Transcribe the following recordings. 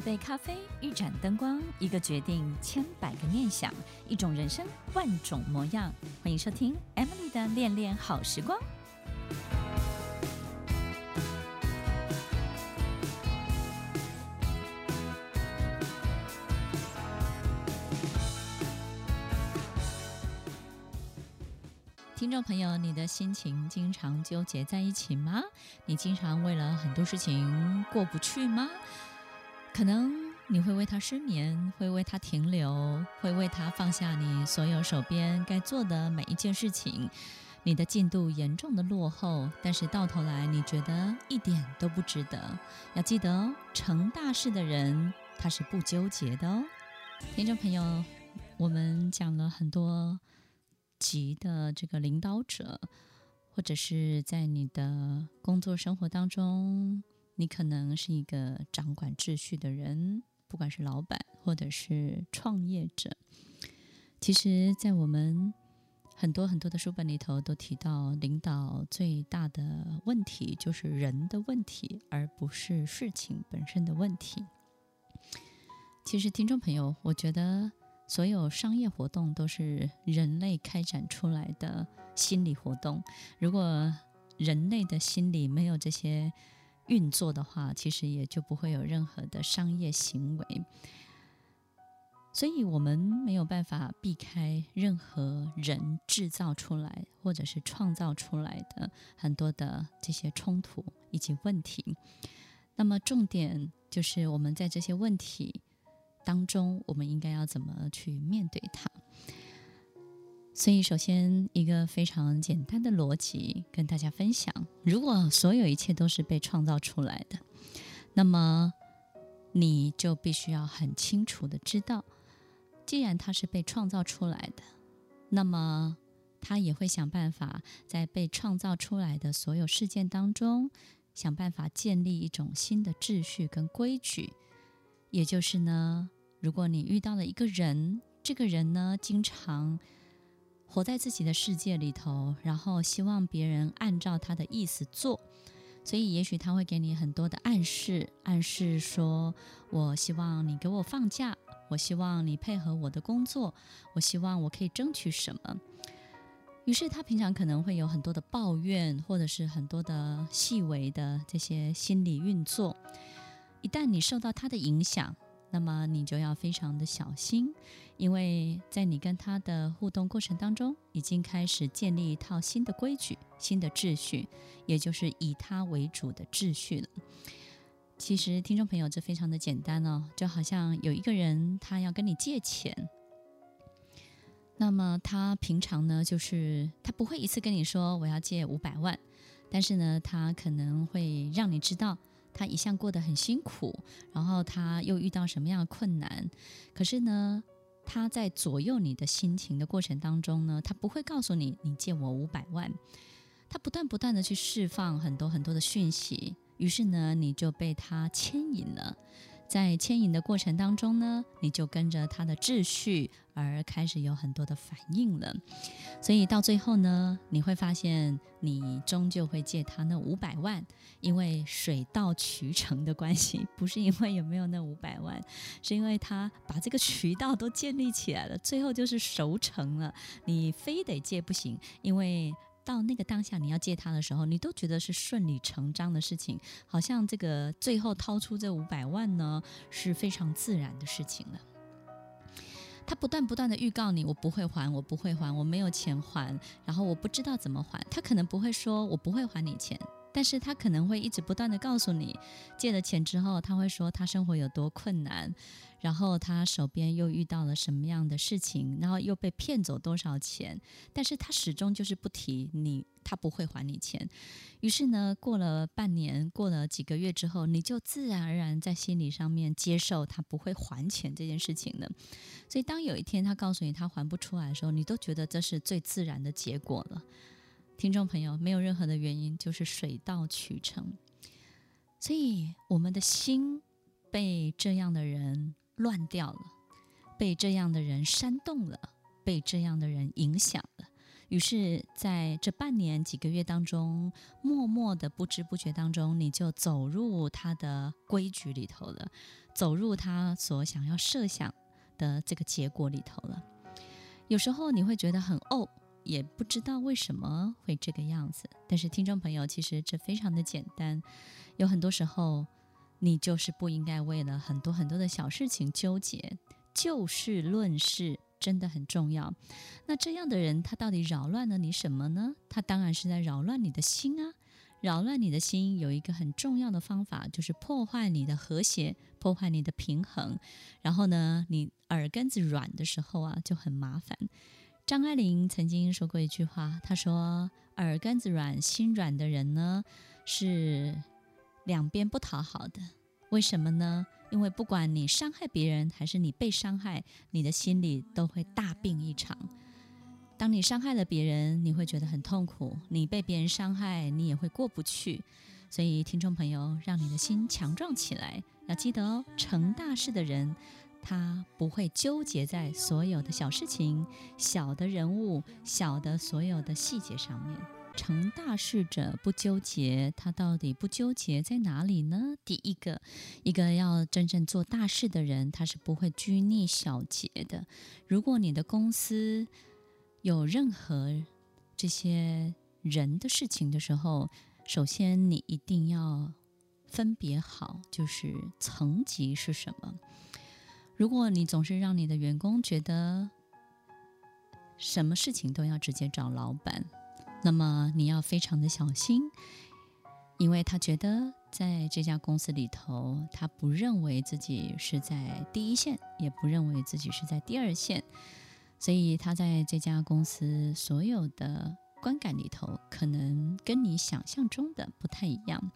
一杯咖啡，一盏灯光，一个决定，千百个念想，一种人生，万种模样。欢迎收听 Emily 的恋恋好时光。听众朋友，你的心情经常纠结在一起吗？你经常为了很多事情过不去吗？可能你会为他失眠，会为他停留，会为他放下你所有手边该做的每一件事情。你的进度严重的落后，但是到头来你觉得一点都不值得。要记得哦，成大事的人他是不纠结的哦。听众朋友，我们讲了很多级的这个领导者，或者是在你的工作生活当中。你可能是一个掌管秩序的人，不管是老板或者是创业者。其实，在我们很多很多的书本里头都提到，领导最大的问题就是人的问题，而不是事情本身的问题。其实，听众朋友，我觉得所有商业活动都是人类开展出来的心理活动。如果人类的心理没有这些，运作的话，其实也就不会有任何的商业行为，所以我们没有办法避开任何人制造出来或者是创造出来的很多的这些冲突以及问题。那么重点就是我们在这些问题当中，我们应该要怎么去面对它。所以，首先一个非常简单的逻辑跟大家分享：如果所有一切都是被创造出来的，那么你就必须要很清楚的知道，既然它是被创造出来的，那么它也会想办法在被创造出来的所有事件当中，想办法建立一种新的秩序跟规矩。也就是呢，如果你遇到了一个人，这个人呢，经常活在自己的世界里头，然后希望别人按照他的意思做，所以也许他会给你很多的暗示，暗示说：“我希望你给我放假，我希望你配合我的工作，我希望我可以争取什么。”于是他平常可能会有很多的抱怨，或者是很多的细微的这些心理运作。一旦你受到他的影响，那么你就要非常的小心，因为在你跟他的互动过程当中，已经开始建立一套新的规矩、新的秩序，也就是以他为主的秩序了。其实，听众朋友，这非常的简单哦，就好像有一个人他要跟你借钱，那么他平常呢，就是他不会一次跟你说我要借五百万，但是呢，他可能会让你知道。他一向过得很辛苦，然后他又遇到什么样的困难？可是呢，他在左右你的心情的过程当中呢，他不会告诉你，你借我五百万。他不断不断的去释放很多很多的讯息，于是呢，你就被他牵引了。在牵引的过程当中呢，你就跟着他的秩序而开始有很多的反应了。所以到最后呢，你会发现你终究会借他那五百万，因为水到渠成的关系，不是因为有没有那五百万，是因为他把这个渠道都建立起来了，最后就是熟成了。你非得借不行，因为。到那个当下，你要借他的时候，你都觉得是顺理成章的事情，好像这个最后掏出这五百万呢，是非常自然的事情了。他不断不断的预告你，我不会还，我不会还，我没有钱还，然后我不知道怎么还。他可能不会说我不会还你钱。但是他可能会一直不断地告诉你，借了钱之后，他会说他生活有多困难，然后他手边又遇到了什么样的事情，然后又被骗走多少钱。但是他始终就是不提你，他不会还你钱。于是呢，过了半年，过了几个月之后，你就自然而然在心理上面接受他不会还钱这件事情了。所以当有一天他告诉你他还不出来的时候，你都觉得这是最自然的结果了。听众朋友，没有任何的原因，就是水到渠成。所以，我们的心被这样的人乱掉了，被这样的人煽动了，被这样的人影响了。于是在这半年几个月当中，默默的不知不觉当中，你就走入他的规矩里头了，走入他所想要设想的这个结果里头了。有时候你会觉得很哦，也不知道为什么会这个样子。但是听众朋友，其实这非常的简单，有很多时候你就是不应该为了很多很多的小事情纠结。就事论事真的很重要。那这样的人，他到底扰乱了你什么呢？他当然是在扰乱你的心啊！扰乱你的心有一个很重要的方法，就是破坏你的和谐，破坏你的平衡。然后呢，你耳根子软的时候啊，就很麻烦。张爱玲曾经说过一句话，她说：“耳根子软、心软的人呢，是两边不讨好的。为什么呢？”因为不管你伤害别人还是你被伤害，你的心里都会大病一场。当你伤害了别人，你会觉得很痛苦；你被别人伤害，你也会过不去。所以，听众朋友，让你的心强壮起来，要记得哦，成大事的人，他不会纠结在所有的小事情、小的人物、小的所有的细节上面。成大事者不纠结，他到底不纠结在哪里呢？第一个，一个要真正做大事的人，他是不会拘泥小节的。如果你的公司有任何这些人的事情的时候，首先你一定要分别好，就是层级是什么。如果你总是让你的员工觉得什么事情都要直接找老板。那么你要非常的小心，因为他觉得在这家公司里头，他不认为自己是在第一线，也不认为自己是在第二线，所以他在这家公司所有的观感里头，可能跟你想象中的不太一样，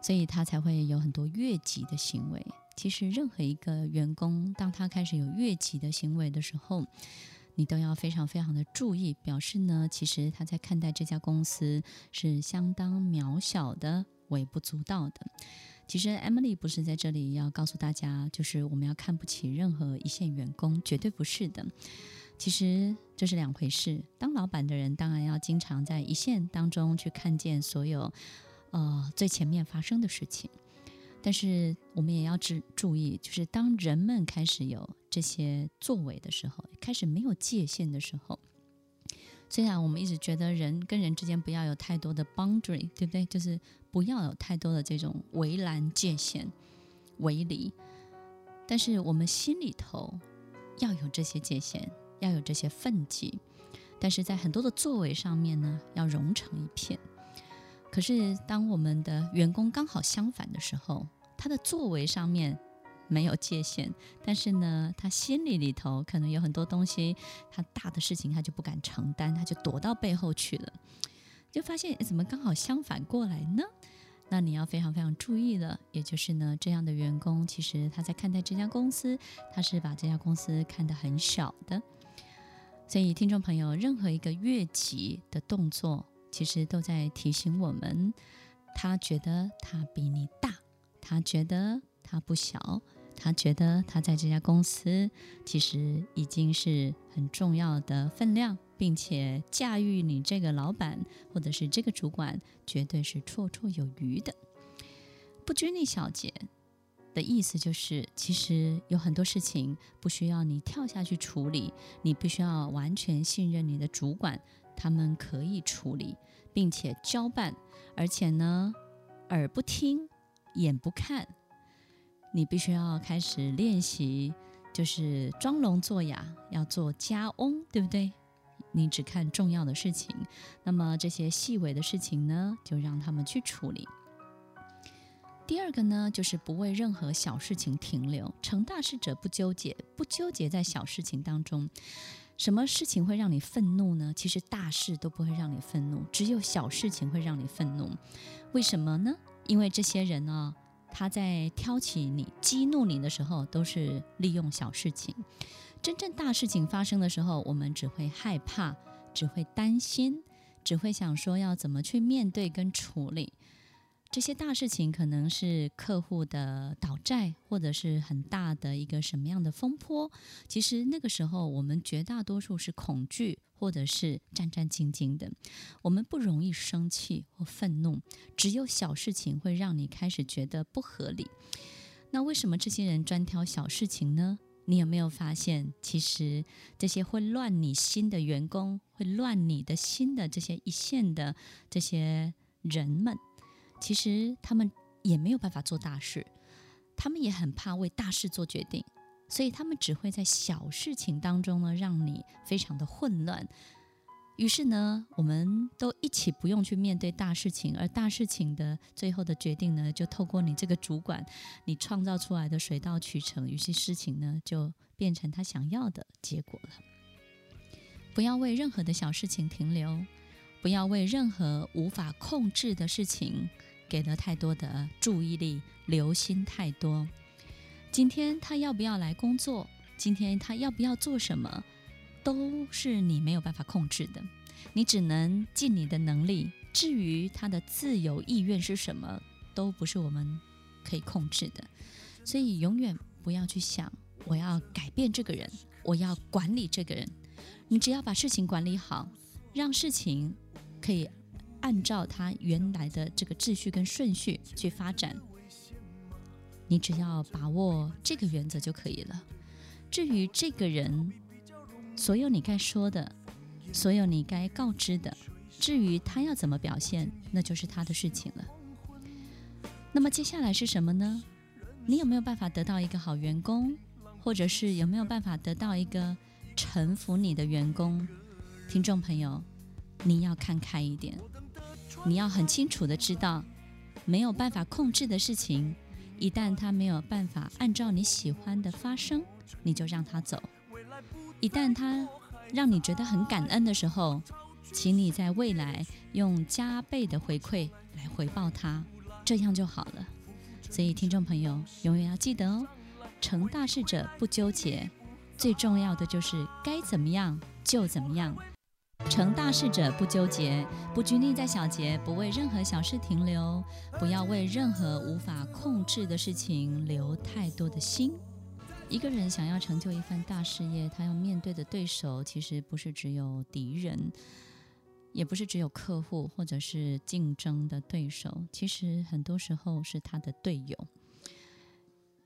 所以他才会有很多越级的行为。其实任何一个员工，当他开始有越级的行为的时候，你都要非常非常的注意，表示呢，其实他在看待这家公司是相当渺小的、微不足道的。其实 Emily 不是在这里要告诉大家，就是我们要看不起任何一线员工，绝对不是的。其实这是两回事。当老板的人，当然要经常在一线当中去看见所有呃最前面发生的事情。但是我们也要注注意，就是当人们开始有这些作为的时候，开始没有界限的时候，虽然我们一直觉得人跟人之间不要有太多的 boundary，对不对？就是不要有太多的这种围栏界限、围篱，但是我们心里头要有这些界限，要有这些分际，但是在很多的作为上面呢，要融成一片。可是，当我们的员工刚好相反的时候，他的作为上面没有界限，但是呢，他心里里头可能有很多东西，他大的事情他就不敢承担，他就躲到背后去了，就发现怎么刚好相反过来呢？那你要非常非常注意了，也就是呢，这样的员工其实他在看待这家公司，他是把这家公司看得很小的，所以听众朋友，任何一个越级的动作。其实都在提醒我们，他觉得他比你大，他觉得他不小，他觉得他在这家公司其实已经是很重要的分量，并且驾驭你这个老板或者是这个主管，绝对是绰绰有余的。不拘泥小节的意思就是，其实有很多事情不需要你跳下去处理，你必须要完全信任你的主管。他们可以处理，并且交办，而且呢，耳不听，眼不看。你必须要开始练习，就是装聋作哑，要做家翁，对不对？你只看重要的事情，那么这些细微的事情呢，就让他们去处理。第二个呢，就是不为任何小事情停留，成大事者不纠结，不纠结在小事情当中。什么事情会让你愤怒呢？其实大事都不会让你愤怒，只有小事情会让你愤怒。为什么呢？因为这些人呢，他在挑起你、激怒你的时候，都是利用小事情。真正大事情发生的时候，我们只会害怕，只会担心，只会想说要怎么去面对跟处理。这些大事情可能是客户的倒债，或者是很大的一个什么样的风波。其实那个时候，我们绝大多数是恐惧，或者是战战兢兢的。我们不容易生气或愤怒，只有小事情会让你开始觉得不合理。那为什么这些人专挑小事情呢？你有没有发现，其实这些会乱你心的员工，会乱你的心的这些一线的这些人们？其实他们也没有办法做大事，他们也很怕为大事做决定，所以他们只会在小事情当中呢，让你非常的混乱。于是呢，我们都一起不用去面对大事情，而大事情的最后的决定呢，就透过你这个主管，你创造出来的水到渠成，于是事情呢，就变成他想要的结果了。不要为任何的小事情停留，不要为任何无法控制的事情。给了太多的注意力，留心太多。今天他要不要来工作？今天他要不要做什么？都是你没有办法控制的。你只能尽你的能力。至于他的自由意愿是什么，都不是我们可以控制的。所以永远不要去想我要改变这个人，我要管理这个人。你只要把事情管理好，让事情可以。按照他原来的这个秩序跟顺序去发展，你只要把握这个原则就可以了。至于这个人，所有你该说的，所有你该告知的，至于他要怎么表现，那就是他的事情了。那么接下来是什么呢？你有没有办法得到一个好员工，或者是有没有办法得到一个臣服你的员工？听众朋友，你要看开一点。你要很清楚的知道，没有办法控制的事情，一旦它没有办法按照你喜欢的发生，你就让它走。一旦它让你觉得很感恩的时候，请你在未来用加倍的回馈来回报它，这样就好了。所以，听众朋友永远要记得哦，成大事者不纠结，最重要的就是该怎么样就怎么样。成大事者不纠结，不拘泥在小节，不为任何小事停留，不要为任何无法控制的事情留太多的心。一个人想要成就一番大事业，他要面对的对手其实不是只有敌人，也不是只有客户或者是竞争的对手，其实很多时候是他的队友。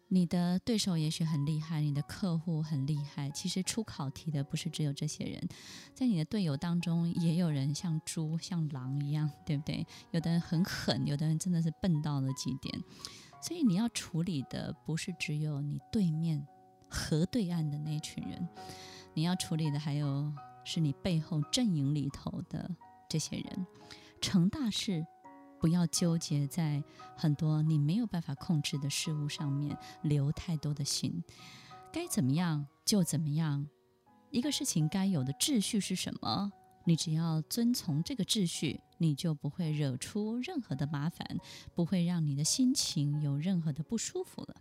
你的对手也许很厉害，你的客户很厉害。其实出考题的不是只有这些人，在你的队友当中也有人像猪、像狼一样，对不对？有的人很狠，有的人真的是笨到了极点。所以你要处理的不是只有你对面河对岸的那群人，你要处理的还有是你背后阵营里头的这些人。成大事。不要纠结在很多你没有办法控制的事物上面，留太多的心。该怎么样就怎么样。一个事情该有的秩序是什么？你只要遵从这个秩序，你就不会惹出任何的麻烦，不会让你的心情有任何的不舒服了。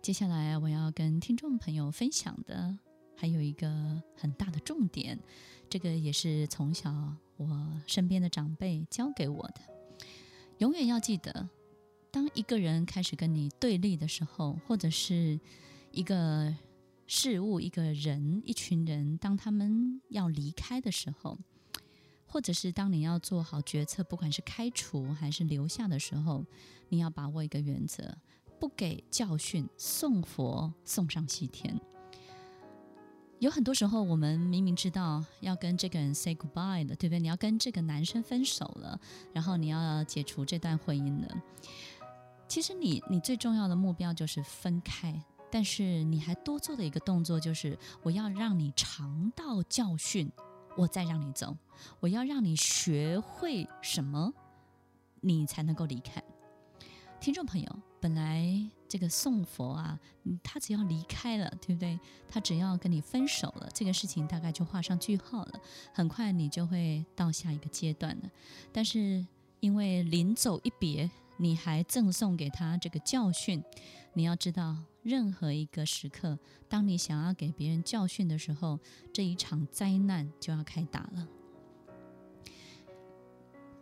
接下来我要跟听众朋友分享的还有一个很大的重点，这个也是从小。我身边的长辈教给我的，永远要记得，当一个人开始跟你对立的时候，或者是一个事物、一个人、一群人，当他们要离开的时候，或者是当你要做好决策，不管是开除还是留下的时候，你要把握一个原则：不给教训，送佛送上西天。有很多时候，我们明明知道要跟这个人 say goodbye 了，对不对？你要跟这个男生分手了，然后你要解除这段婚姻了。其实你你最重要的目标就是分开，但是你还多做的一个动作就是，我要让你尝到教训，我再让你走。我要让你学会什么，你才能够离开。听众朋友，本来。这个送佛啊，他只要离开了，对不对？他只要跟你分手了，这个事情大概就画上句号了。很快你就会到下一个阶段了。但是因为临走一别，你还赠送给他这个教训。你要知道，任何一个时刻，当你想要给别人教训的时候，这一场灾难就要开打了。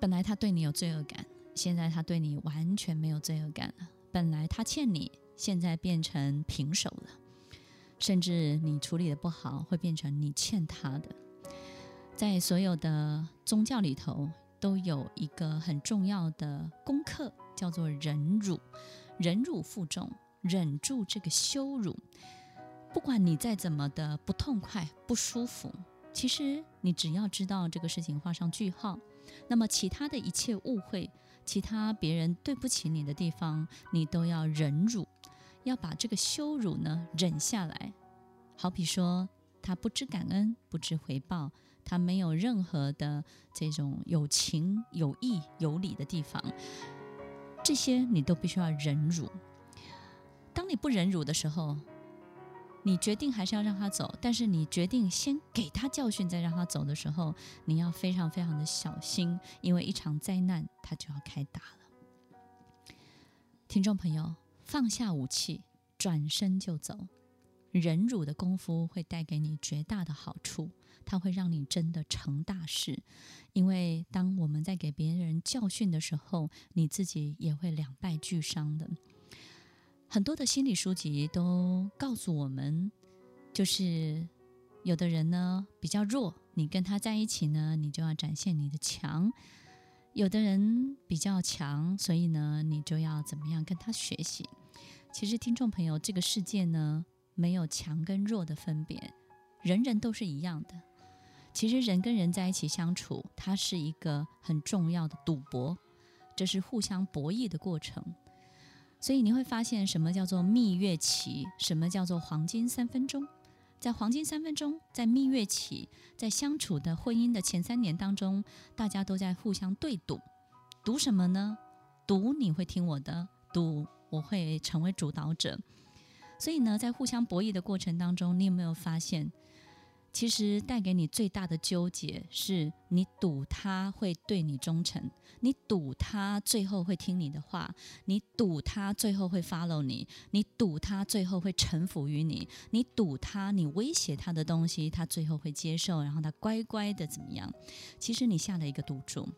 本来他对你有罪恶感。现在他对你完全没有罪恶感了。本来他欠你，现在变成平手了。甚至你处理的不好，会变成你欠他的。在所有的宗教里头，都有一个很重要的功课，叫做忍辱。忍辱负重，忍住这个羞辱。不管你再怎么的不痛快、不舒服，其实你只要知道这个事情画上句号，那么其他的一切误会，其他别人对不起你的地方，你都要忍辱。要把这个羞辱呢忍下来，好比说他不知感恩、不知回报，他没有任何的这种有情、有义、有理的地方，这些你都必须要忍辱。当你不忍辱的时候，你决定还是要让他走，但是你决定先给他教训，再让他走的时候，你要非常非常的小心，因为一场灾难他就要开打了。听众朋友。放下武器，转身就走。忍辱的功夫会带给你绝大的好处，它会让你真的成大事。因为当我们在给别人教训的时候，你自己也会两败俱伤的。很多的心理书籍都告诉我们，就是有的人呢比较弱，你跟他在一起呢，你就要展现你的强。有的人比较强，所以呢，你就要怎么样跟他学习？其实，听众朋友，这个世界呢，没有强跟弱的分别，人人都是一样的。其实，人跟人在一起相处，它是一个很重要的赌博，这是互相博弈的过程。所以，你会发现什么叫做蜜月期，什么叫做黄金三分钟。在黄金三分钟，在蜜月期，在相处的婚姻的前三年当中，大家都在互相对赌，赌什么呢？赌你会听我的，赌我会成为主导者。所以呢，在互相博弈的过程当中，你有没有发现？其实带给你最大的纠结是你赌他会对你忠诚，你赌他最后会听你的话，你赌他最后会 follow 你，你赌他最后会臣服于你，你赌他你威胁他的东西他最后会接受，然后他乖乖的怎么样？其实你下了一个赌注，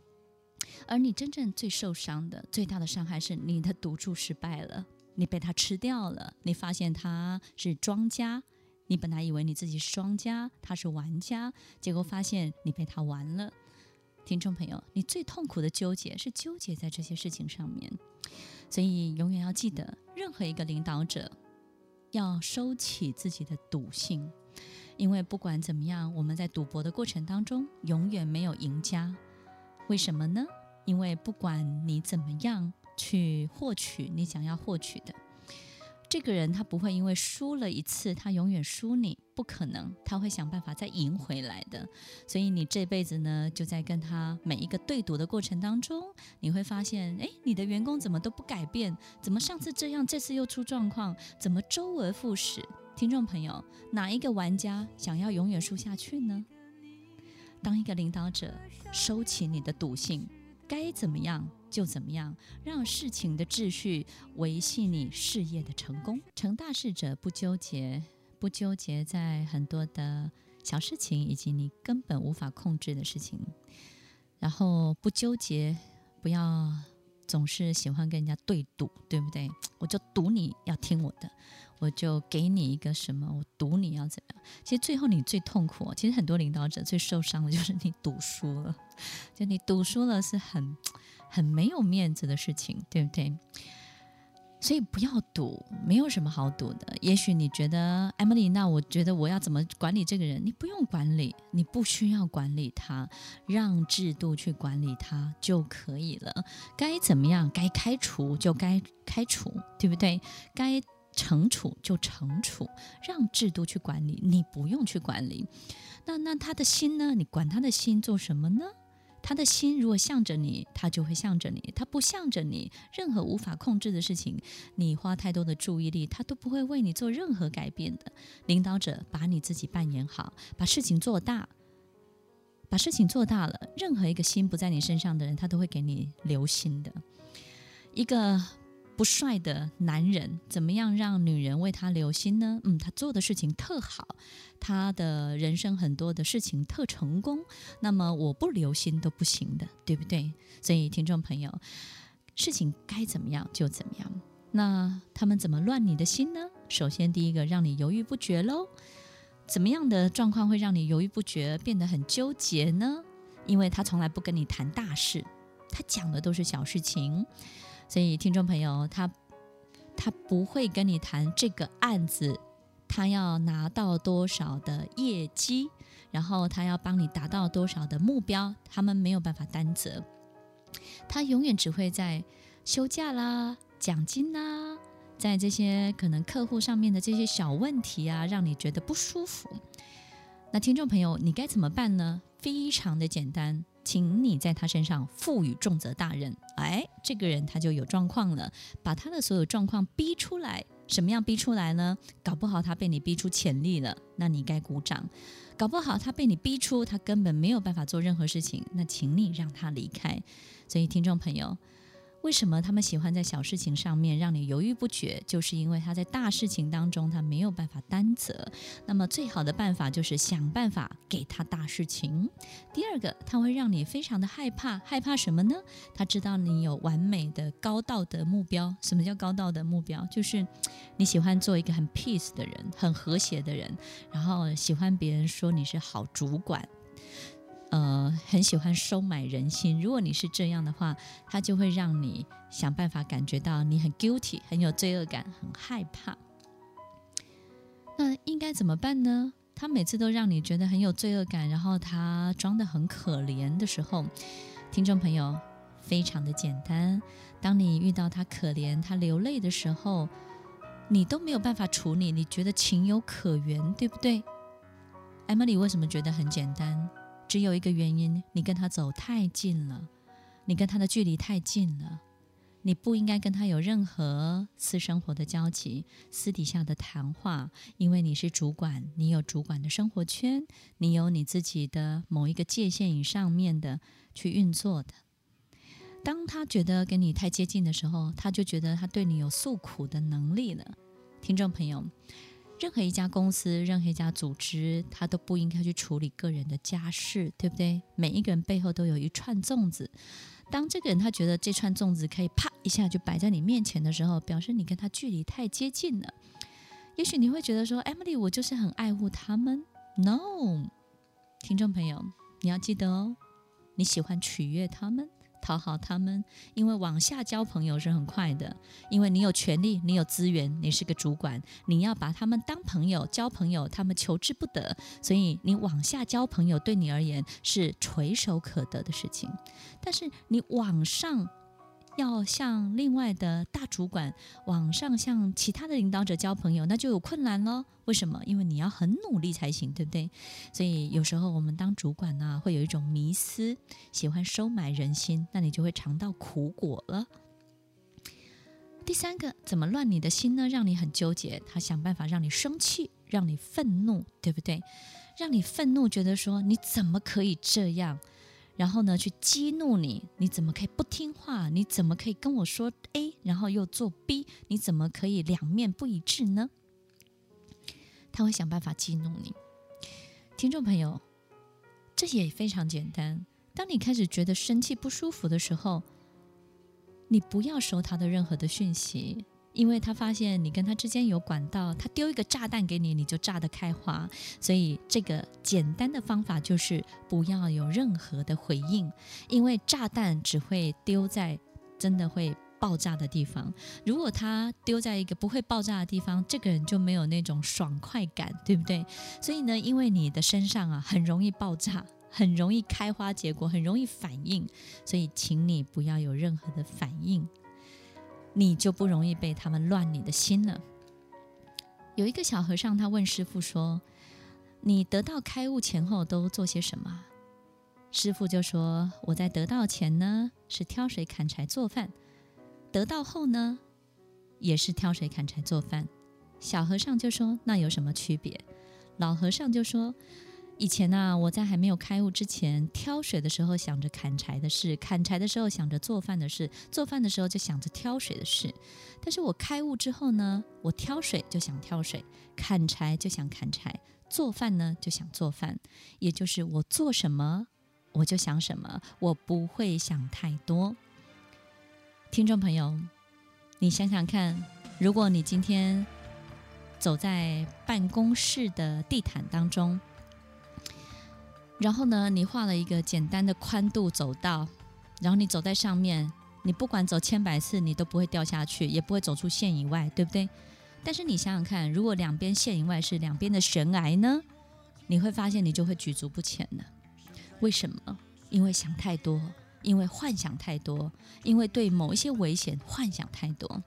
而你真正最受伤的最大的伤害是你的赌注失败了，你被他吃掉了，你发现他是庄家。你本来以为你自己是庄家，他是玩家，结果发现你被他玩了。听众朋友，你最痛苦的纠结是纠结在这些事情上面，所以永远要记得，任何一个领导者要收起自己的赌性，因为不管怎么样，我们在赌博的过程当中永远没有赢家。为什么呢？因为不管你怎么样去获取你想要获取的。这个人他不会因为输了一次，他永远输你，不可能，他会想办法再赢回来的。所以你这辈子呢，就在跟他每一个对赌的过程当中，你会发现，哎，你的员工怎么都不改变？怎么上次这样，这次又出状况？怎么周而复始？听众朋友，哪一个玩家想要永远输下去呢？当一个领导者，收起你的赌性，该怎么样？就怎么样，让事情的秩序维系你事业的成功。成大事者不纠结，不纠结在很多的小事情以及你根本无法控制的事情。然后不纠结，不要总是喜欢跟人家对赌，对不对？我就赌你要听我的，我就给你一个什么，我赌你要怎样。其实最后你最痛苦，其实很多领导者最受伤的就是你赌输了，就你赌输了是很。很没有面子的事情，对不对？所以不要赌，没有什么好赌的。也许你觉得 Emily，那我觉得我要怎么管理这个人？你不用管理，你不需要管理他，让制度去管理他就可以了。该怎么样？该开除就该开除，对不对？该惩处就惩处，让制度去管理，你不用去管理。那那他的心呢？你管他的心做什么呢？他的心如果向着你，他就会向着你；他不向着你，任何无法控制的事情，你花太多的注意力，他都不会为你做任何改变的。领导者把你自己扮演好，把事情做大，把事情做大了，任何一个心不在你身上的人，他都会给你留心的。一个。不帅的男人怎么样让女人为他留心呢？嗯，他做的事情特好，他的人生很多的事情特成功，那么我不留心都不行的，对不对？所以听众朋友，事情该怎么样就怎么样。那他们怎么乱你的心呢？首先，第一个让你犹豫不决喽。怎么样的状况会让你犹豫不决，变得很纠结呢？因为他从来不跟你谈大事，他讲的都是小事情。所以，听众朋友，他他不会跟你谈这个案子，他要拿到多少的业绩，然后他要帮你达到多少的目标，他们没有办法担责。他永远只会在休假啦。奖金呐，在这些可能客户上面的这些小问题啊，让你觉得不舒服。那听众朋友，你该怎么办呢？非常的简单，请你在他身上赋予重责大任。哎，这个人他就有状况了，把他的所有状况逼出来。什么样逼出来呢？搞不好他被你逼出潜力了，那你该鼓掌；搞不好他被你逼出他根本没有办法做任何事情，那请你让他离开。所以，听众朋友。为什么他们喜欢在小事情上面让你犹豫不决？就是因为他在大事情当中他没有办法担责。那么最好的办法就是想办法给他大事情。第二个，他会让你非常的害怕，害怕什么呢？他知道你有完美的高道德目标。什么叫高道德目标？就是你喜欢做一个很 peace 的人，很和谐的人，然后喜欢别人说你是好主管。呃，很喜欢收买人心。如果你是这样的话，他就会让你想办法感觉到你很 guilty，很有罪恶感，很害怕。那应该怎么办呢？他每次都让你觉得很有罪恶感，然后他装得很可怜的时候，听众朋友，非常的简单。当你遇到他可怜、他流泪的时候，你都没有办法处理，你觉得情有可原，对不对？Emily 为什么觉得很简单？只有一个原因，你跟他走太近了，你跟他的距离太近了，你不应该跟他有任何私生活的交集、私底下的谈话，因为你是主管，你有主管的生活圈，你有你自己的某一个界限以上面的去运作的。当他觉得跟你太接近的时候，他就觉得他对你有诉苦的能力了。听众朋友。任何一家公司，任何一家组织，他都不应该去处理个人的家事，对不对？每一个人背后都有一串粽子。当这个人他觉得这串粽子可以啪一下就摆在你面前的时候，表示你跟他距离太接近了。也许你会觉得说，Emily，我就是很爱护他们。No，听众朋友，你要记得哦，你喜欢取悦他们。讨好他们，因为往下交朋友是很快的，因为你有权利，你有资源，你是个主管，你要把他们当朋友交朋友，他们求之不得，所以你往下交朋友对你而言是垂手可得的事情，但是你往上。要向另外的大主管往上向其他的领导者交朋友，那就有困难了。为什么？因为你要很努力才行，对不对？所以有时候我们当主管呢、会有一种迷思，喜欢收买人心，那你就会尝到苦果了。第三个，怎么乱你的心呢？让你很纠结，他想办法让你生气，让你愤怒，对不对？让你愤怒，觉得说你怎么可以这样？然后呢，去激怒你，你怎么可以不听话？你怎么可以跟我说 A，然后又做 B？你怎么可以两面不一致呢？他会想办法激怒你。听众朋友，这也非常简单。当你开始觉得生气不舒服的时候，你不要收他的任何的讯息。因为他发现你跟他之间有管道，他丢一个炸弹给你，你就炸得开花。所以这个简单的方法就是不要有任何的回应，因为炸弹只会丢在真的会爆炸的地方。如果他丢在一个不会爆炸的地方，这个人就没有那种爽快感，对不对？所以呢，因为你的身上啊很容易爆炸，很容易开花结果，很容易反应，所以请你不要有任何的反应。你就不容易被他们乱你的心了。有一个小和尚，他问师傅说：“你得到开悟前后都做些什么？”师傅就说：“我在得到前呢，是挑水砍柴做饭；得到后呢，也是挑水砍柴做饭。”小和尚就说：“那有什么区别？”老和尚就说。以前呢、我在还没有开悟之前，挑水的时候想着砍柴的事，砍柴的时候想着做饭的事，做饭的时候就想着挑水的事。但是我开悟之后呢，我挑水就想挑水，砍柴就想砍柴，做饭呢就想做饭。也就是我做什么，我就想什么，我不会想太多。听众朋友，你想想看，如果你今天走在办公室的地毯当中，然后呢，你画了一个简单的宽度走道，然后你走在上面，你不管走千百次，你都不会掉下去，也不会走出线以外，对不对？但是你想想看，如果两边线以外是两边的悬崖呢？你会发现你就会举足不前了。为什么？因为想太多，因为幻想太多，因为对某一些危险幻想太多。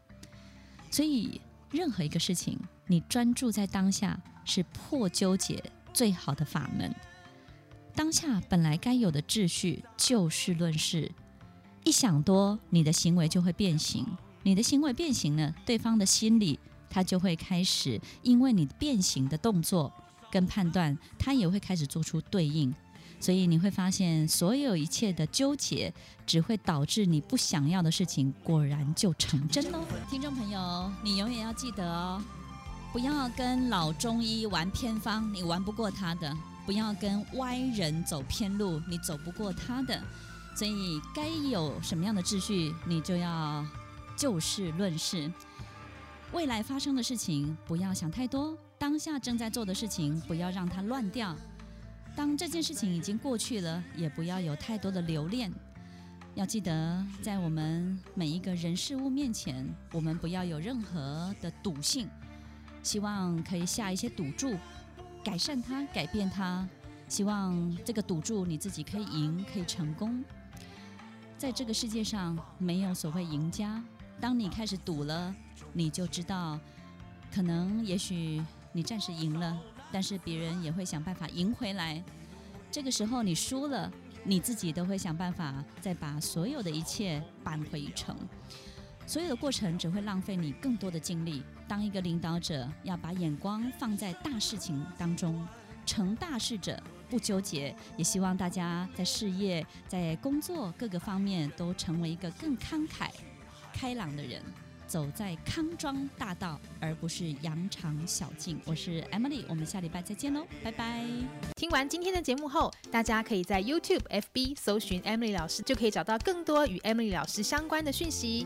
所以，任何一个事情，你专注在当下，是破纠结最好的法门。当下本来该有的秩序，就事论事。一想多，你的行为就会变形。你的行为变形了，对方的心理他就会开始，因为你变形的动作跟判断，他也会开始做出对应。所以你会发现，所有一切的纠结，只会导致你不想要的事情，果然就成真喽。听众朋友，你永远要记得哦，不要跟老中医玩偏方，你玩不过他的；不要跟歪人走偏路，你走不过他的。所以，该有什么样的秩序，你就要就事论事。未来发生的事情，不要想太多；当下正在做的事情，不要让它乱掉。当这件事情已经过去了，也不要有太多的留恋。要记得，在我们每一个人事物面前，我们不要有任何的赌性。希望可以下一些赌注，改善它，改变它。希望这个赌注你自己可以赢，可以成功。在这个世界上，没有所谓赢家。当你开始赌了，你就知道，可能也许你暂时赢了。但是别人也会想办法赢回来，这个时候你输了，你自己都会想办法再把所有的一切扳回一城。所有的过程只会浪费你更多的精力。当一个领导者要把眼光放在大事情当中，成大事者不纠结。也希望大家在事业、在工作各个方面都成为一个更慷慨、开朗的人。走在康庄大道，而不是羊肠小径。我是 Emily，我们下礼拜再见喽，拜拜。听完今天的节目后，大家可以在 YouTube、FB 搜寻 Emily 老师，就可以找到更多与 Emily 老师相关的讯息。